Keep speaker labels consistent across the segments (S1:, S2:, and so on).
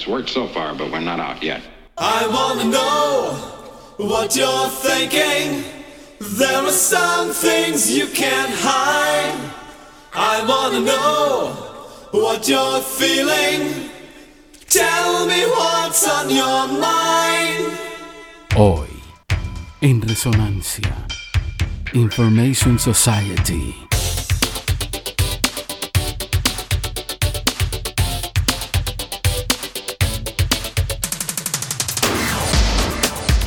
S1: It's worked so far, but we're not out yet.
S2: I wanna know what you're thinking. There are some things you can't hide. I wanna know what you're feeling. Tell me what's on your mind.
S3: Hoy, en Resonancia, Information Society.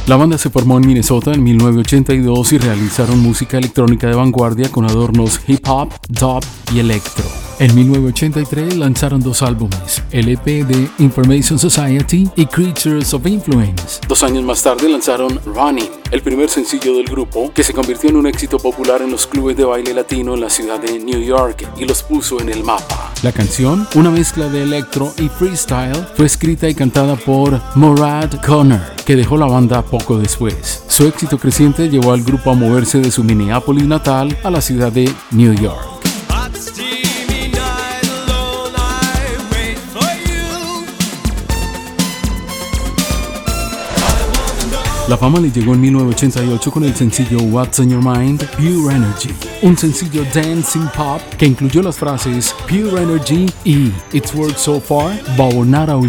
S3: La banda se formó en Minnesota en 1982 y realizaron música electrónica de vanguardia con adornos hip hop, dub y electro. En 1983 lanzaron dos álbumes, el EP de Information Society y Creatures of Influence. Dos años más tarde lanzaron Running, el primer sencillo del grupo, que se convirtió en un éxito popular en los clubes de baile latino en la ciudad de New York y los puso en el mapa. La canción, una mezcla de electro y freestyle, fue escrita y cantada por Morad Connor, que dejó la banda poco después. Su éxito creciente llevó al grupo a moverse de su Minneapolis natal a la ciudad de New York. La fama le llegó en 1988 con el sencillo What's on Your Mind, Pure Energy, un sencillo dancing pop que incluyó las frases Pure Energy y It's Worked So Far, but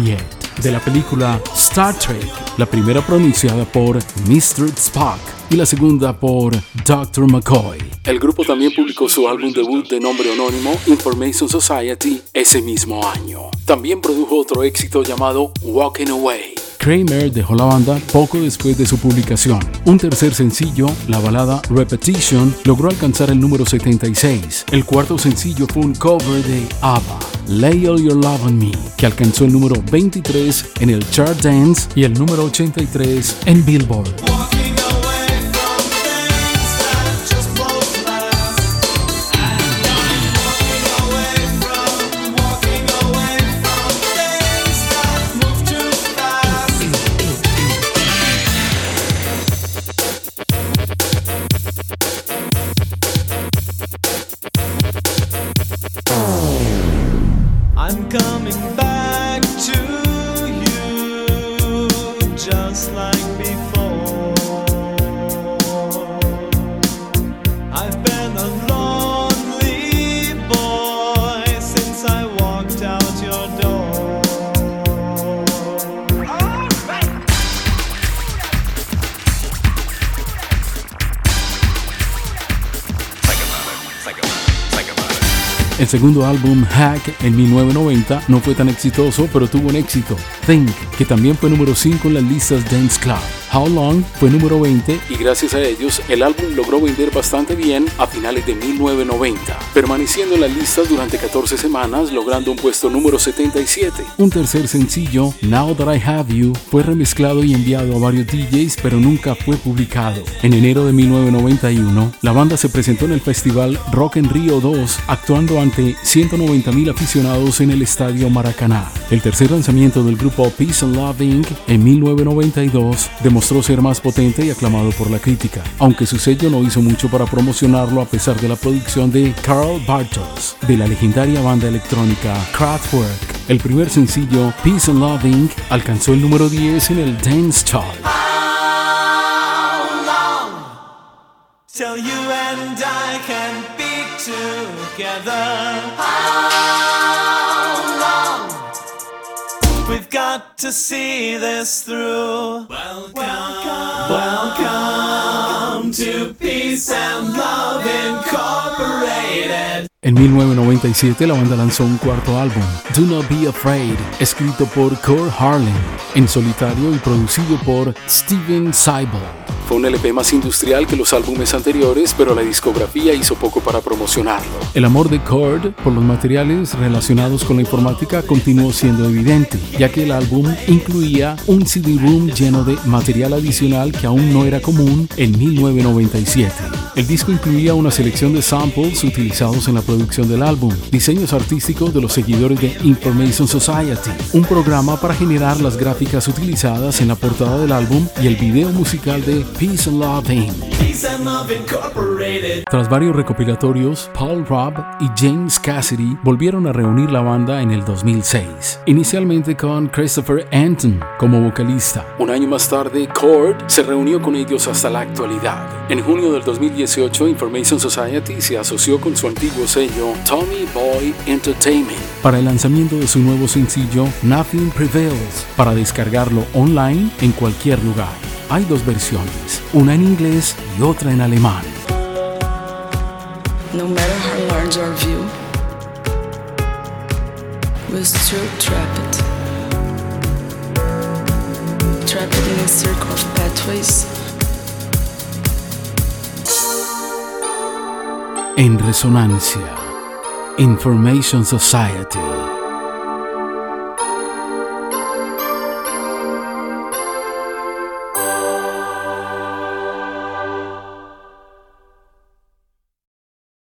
S3: yet, de la película Star Trek, la primera pronunciada por Mr. Spock y la segunda por Dr. McCoy. El grupo también publicó su álbum debut de nombre anónimo Information Society ese mismo año. También produjo otro éxito llamado Walking Away. Kramer dejó la banda poco después de su publicación. Un tercer sencillo, la balada Repetition, logró alcanzar el número 76. El cuarto sencillo fue un cover de ABBA, Lay All Your Love on Me, que alcanzó el número 23 en el Chart Dance y el número 83 en Billboard. El segundo álbum, Hack, en 1990, no fue tan exitoso, pero tuvo un éxito, Think, que también fue número 5 en las listas Dance Club. How Long fue número 20 y gracias a ellos el álbum logró vender bastante bien a finales de 1990, permaneciendo en las listas durante 14 semanas, logrando un puesto número 77. Un tercer sencillo, Now That I Have You, fue remezclado y enviado a varios DJs, pero nunca fue publicado. En enero de 1991, la banda se presentó en el festival Rock en Rio 2, actuando ante 190.000 aficionados en el estadio Maracaná. El tercer lanzamiento del grupo Peace and Love Inc. en 1992 demostró ser más potente y aclamado por la crítica, aunque su sello no hizo mucho para promocionarlo a pesar de la producción de Carl Bartos de la legendaria banda electrónica Kraftwerk. El primer sencillo, Peace and Love Inc., alcanzó el número 10 en el Dance Chart.
S2: Together? We've got to see this through? Welcome, welcome to Peace and Love Incorporated.
S3: En 1997 la banda lanzó un cuarto álbum, Do Not Be Afraid, escrito por Core Harlan, en solitario y producido por Steven Seibel. Fue un LP más industrial que los álbumes anteriores, pero la discografía hizo poco para promocionarlo. El amor de Cord por los materiales relacionados con la informática continuó siendo evidente, ya que el álbum incluía un CD-ROOM lleno de material adicional que aún no era común en 1997. El disco incluía una selección de samples utilizados en la producción del álbum, diseños artísticos de los seguidores de Information Society, un programa para generar las gráficas utilizadas en la portada del álbum y el video musical de Peace and Love Tras varios recopilatorios, Paul Robb y James Cassidy volvieron a reunir la banda en el 2006, inicialmente con Christopher Anton como vocalista. Un año más tarde, Cord se reunió con ellos hasta la actualidad. En junio del 2018, Information Society se asoció con su antiguo sello Tommy Boy Entertainment para el lanzamiento de su nuevo sencillo Nothing Prevails para descargarlo online en cualquier lugar. Hay dos versiones, una en inglés y otra en alemán. No matter how large our view, we'll still trap it. Trap it in a circle of pathways. En resonancia, Information Society.